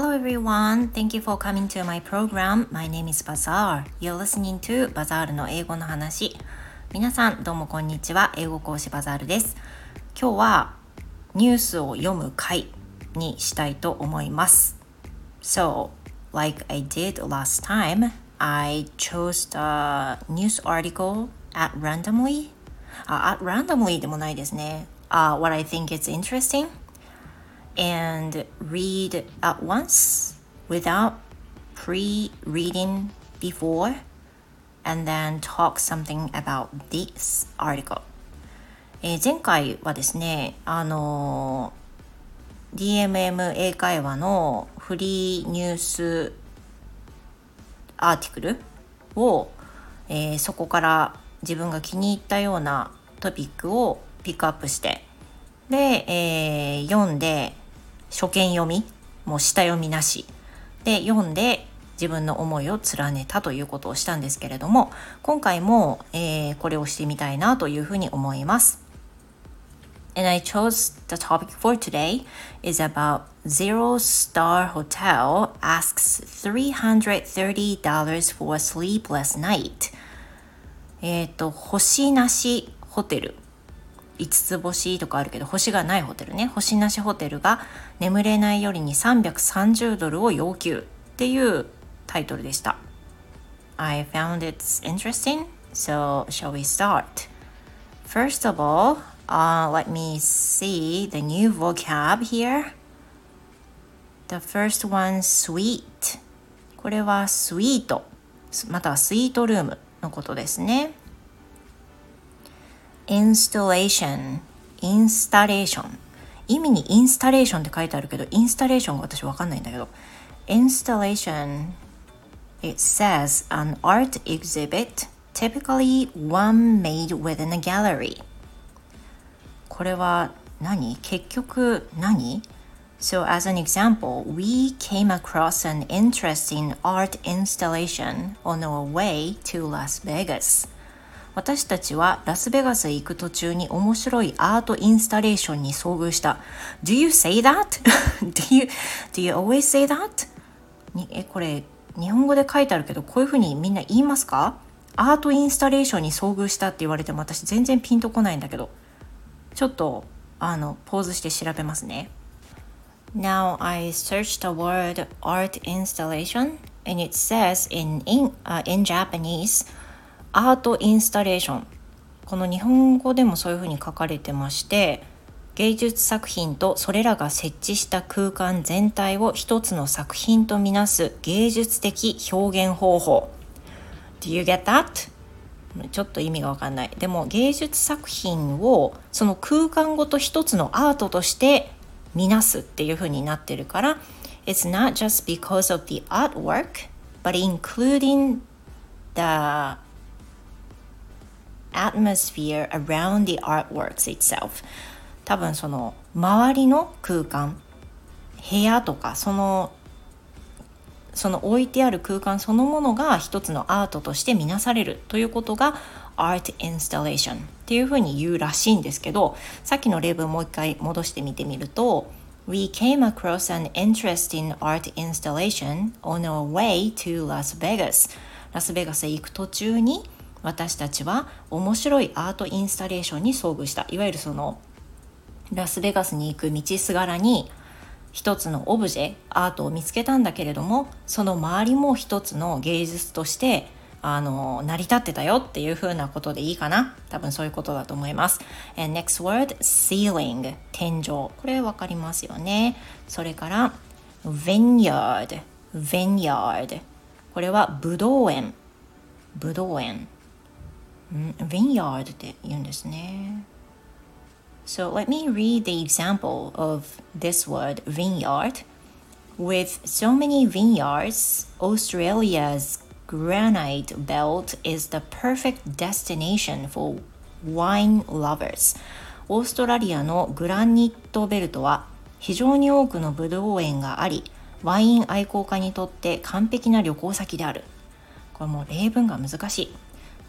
Hello everyone, thank you for coming to my program. My name is Bazaar. You're listening to Bazaar の英語の話。皆さんどうもこんにちは。英語講師バザールです。今日はニュースを読む回にしたいと思います。So, like I did last time, I chose the news article at randomly. あ、at randomly でもないですね。uh, what I think is interesting and read at once without pre reading before and then talk something about this article. えー、前回はですね、あのー、DMM 英会話のフリーニュースアーティクルを、えー、そこから自分が気に入ったようなトピックをピックアップしてで、えー、読んで初見読みもう下読みなしで読んで自分の思いを連ねたということをしたんですけれども今回も、えー、これをしてみたいなというふうに思います。And I chose the topic for today is about Zero Star Hotel asks $330 for a sleepless night. えっ、と、星なしホテル5つ星とかあるけど星がないホテルね星なしホテルが眠れないよりに330ドルを要求っていうタイトルでした I found it interesting so shall we start First of all uh, let me see the new vocab here The first one sweet これはスイートまたはスイートルームのことですね installation インスタレーション意味にインスタレーションって書いてあるけどインスタレーションが私わかんないんだけど installation it says an art exhibit typically one made within a gallery これは何結局何 So, as an example, we came across an interesting art installation on our way to Las Vegas. 私たちはラスベガスへ行く途中に面白いアートインスタレーションに遭遇した。Do you say that? do, you, do you always say that? にえ、これ日本語で書いてあるけどこういうふうにみんな言いますか？アートインスタレーションに遭遇したって言われても私全然ピンとこないんだけどちょっとあのポーズして調べますね。Now I searched the word art installation and it says in, in,、uh, in Japanese アートインスタレーション。この日本語でもそういうふうに書かれてまして芸術作品とそれらが設置した空間全体を一つの作品とみなす芸術的表現方法。Do you get that? ちょっと意味がわかんない。でも芸術作品をその空間ごと一つのアートとして見なすっていうふうになってるから It's not just because of the artwork but including the atmosphere around the artworks itself 多分その周りの空間部屋とかそのその置いてある空間そのものが一つのアートとして見なされるということが art installation っていうふうに言うらしいんですけどさっきの例文もう一回戻してみてみると We came across an interesting art installation on our way to Las Vegas ラスベガスへ行く途中に私たちは面白いアートインスタレーションに遭遇した。いわゆるそのラスベガスに行く道すがらに一つのオブジェアートを見つけたんだけれどもその周りも一つの芸術としてあの成り立ってたよっていう風なことでいいかな。多分そういうことだと思います。And next word ceiling 天井。これ分かりますよね。それから vineyard vineyard これはブドウ園。ブドウ園。Vineyard って言うんですね。So let me read the example of this word vineyard. With so many vineyards, Australia's granite belt is the perfect destination for wine lovers. オーストラリアのグラニットベルトは非常に多くのブドウ園があり、ワイン愛好家にとって完璧な旅行先である。これも例文が難しい。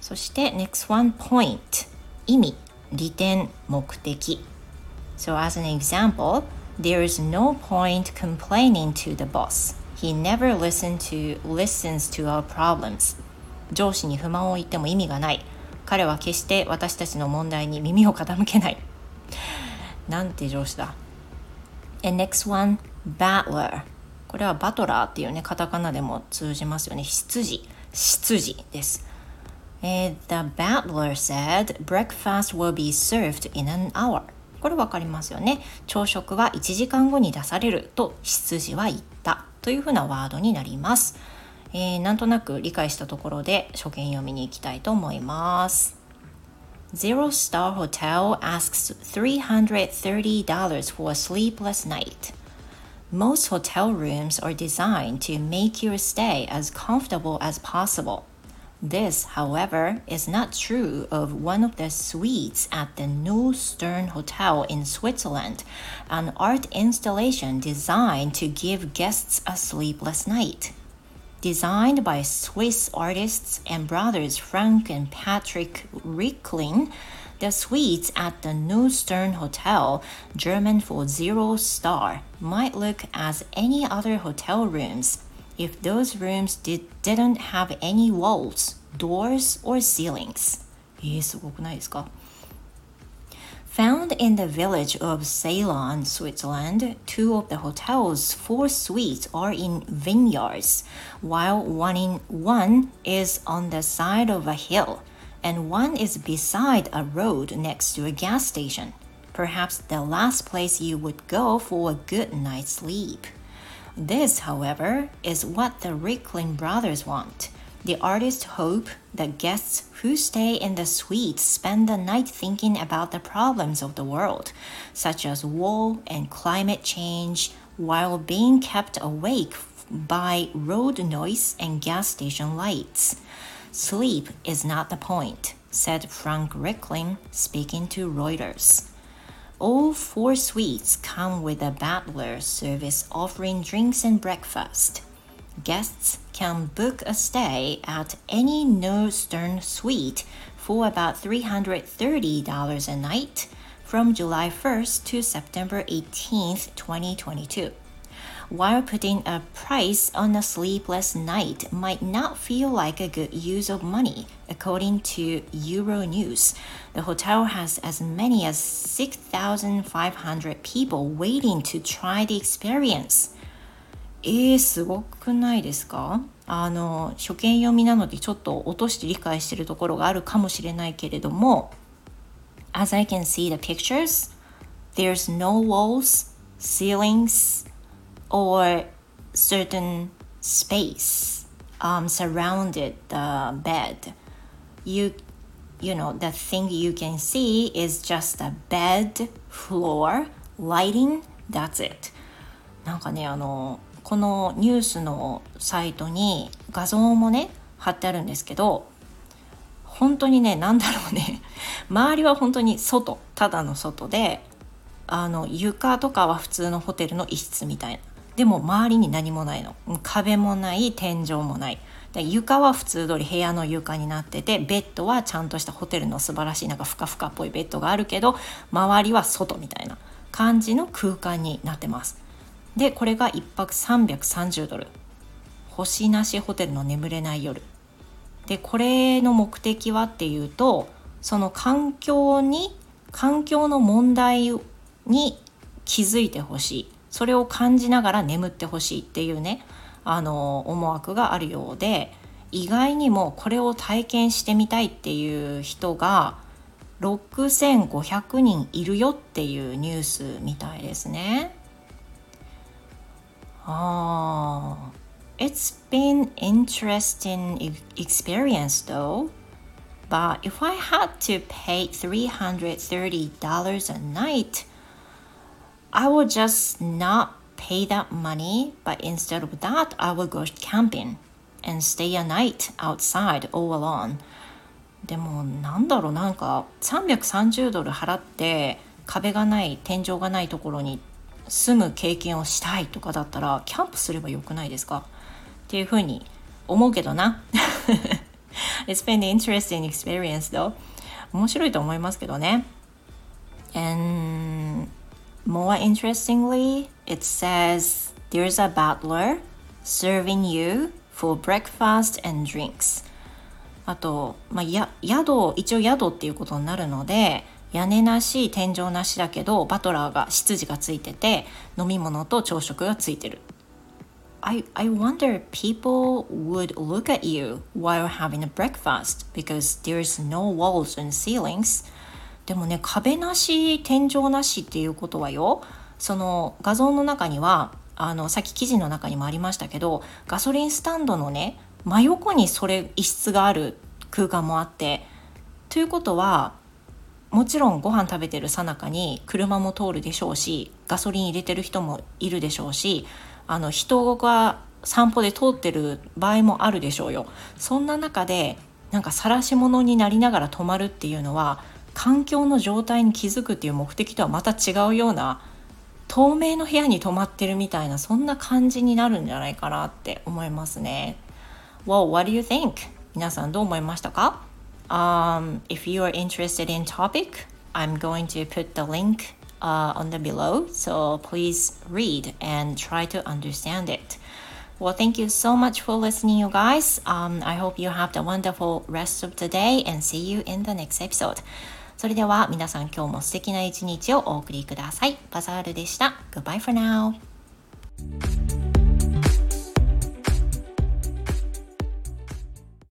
そして next one point 意味利点目的 So as an example There is no point complaining to the boss. He never listen to, listens to our problems. 上司に不満を言っても意味がない。彼は決して私たちの問題に耳を傾けない。なんて上司だ。And next one, battler. これはバトラーっていうね、カタカナでも通じますよね。執事。執事です。え the battler said breakfast will be served in an hour. これ分かりますよね。朝食は1時間後に出されると執事は言ったというふうなワードになります。えー、なんとなく理解したところで初見読みに行きたいと思います。Zero Star Hotel asks $330 for a sleepless night. Most hotel rooms are designed to make your stay as comfortable as possible. This, however, is not true of one of the suites at the New Stern Hotel in Switzerland, an art installation designed to give guests a sleepless night. Designed by Swiss artists and brothers Frank and Patrick Ricklin, the suites at the New Stern Hotel, German for zero star, might look as any other hotel rooms if those rooms did, didn't have any walls, doors, or ceilings. えー、すごくないですか Found in the village of Ceylon, Switzerland, two of the hotel's four suites are in vineyards, while one, in, one is on the side of a hill, and one is beside a road next to a gas station. Perhaps the last place you would go for a good night's sleep. This, however, is what the Ricklin brothers want. The artists hope that guests who stay in the suite spend the night thinking about the problems of the world, such as war and climate change, while being kept awake by road noise and gas station lights. Sleep is not the point, said Frank Ricklin, speaking to Reuters. All four suites come with a butler service offering drinks and breakfast. Guests can book a stay at any Northern suite for about $330 a night from July 1st to September 18th, 2022 while putting a price on a sleepless night might not feel like a good use of money, according to Euronews. The hotel has as many as 6,500 people waiting to try the experience. えー、すごくないですかあの初見読みなのでちょっと落として理解しているところがあるかもしれないけれども As I can see the pictures, there's no walls, ceilings, or certain space um, surrounded the bed. You you know the thing you can see is just a bed, floor, lighting, that's it. なんかねあのこのニュースのサイトに画像もね貼ってあるんですけど本当にね何だろうね周りは本当に外ただの外であの床とかは普通のホテルの一室みたいなでも周りに何もないの。壁もない天井もない。で床は普通通り部屋の床になっててベッドはちゃんとしたホテルの素晴らしいなんかふかふかっぽいベッドがあるけど周りは外みたいな感じの空間になってます。でこれが1泊330ドル。星なしホテルの眠れない夜。でこれの目的はっていうとその環境に環境の問題に気づいてほしい。それを感じながら眠ってほしいっていうねあの思惑があるようで意外にもこれを体験してみたいっていう人が6500人いるよっていうニュースみたいですね。ああ。It's been interesting experience though. But if I had to pay $330 a night, I will just not pay that money, but instead of that, I will go camping and stay a night outside all alone. でもなんだろうなんか330ドル払って壁がない天井がないところに住む経験をしたいとかだったらキャンプすればよくないですかっていうふうに思うけどな。It's been an interesting experience though. 面白いと思いますけどね。And more interestingly, it says there's a butler serving you for breakfast and drinks. あと、まあ、や宿一応宿っていうことになるので屋根なし天井なしだけどバトラーが執事がついてて飲み物と朝食がついてる I, I wonder people would look at you while having a breakfast because there's no walls and ceilings でもね壁なし天井なしっていうことはよその画像の中にはあのさっき記事の中にもありましたけどガソリンスタンドのね真横にそれ一室がある空間もあってということはもちろんご飯食べてるさなかに車も通るでしょうしガソリン入れてる人もいるでしょうしあの人が散歩で通ってる場合もあるでしょうよ。そんな中でなんか晒し者になりながら泊まるっていうのは環境の状態に気づくっていう目的とはまた違うような透明の部屋に泊まってるみたいなそんな感じになるんじゃないかなって思いますね。Well, what do you think? 皆さんどう思いましたか、um, If you are interested in topic, I'm going to put the link uh, on the below, so please read and try to understand it. Well, thank you so much for listening, you guys. Um, I hope you have the wonderful rest of the day and see you in the next episode. それでは皆さん今日も素敵な一日をお送りください。バザールでした。Goodbye for now.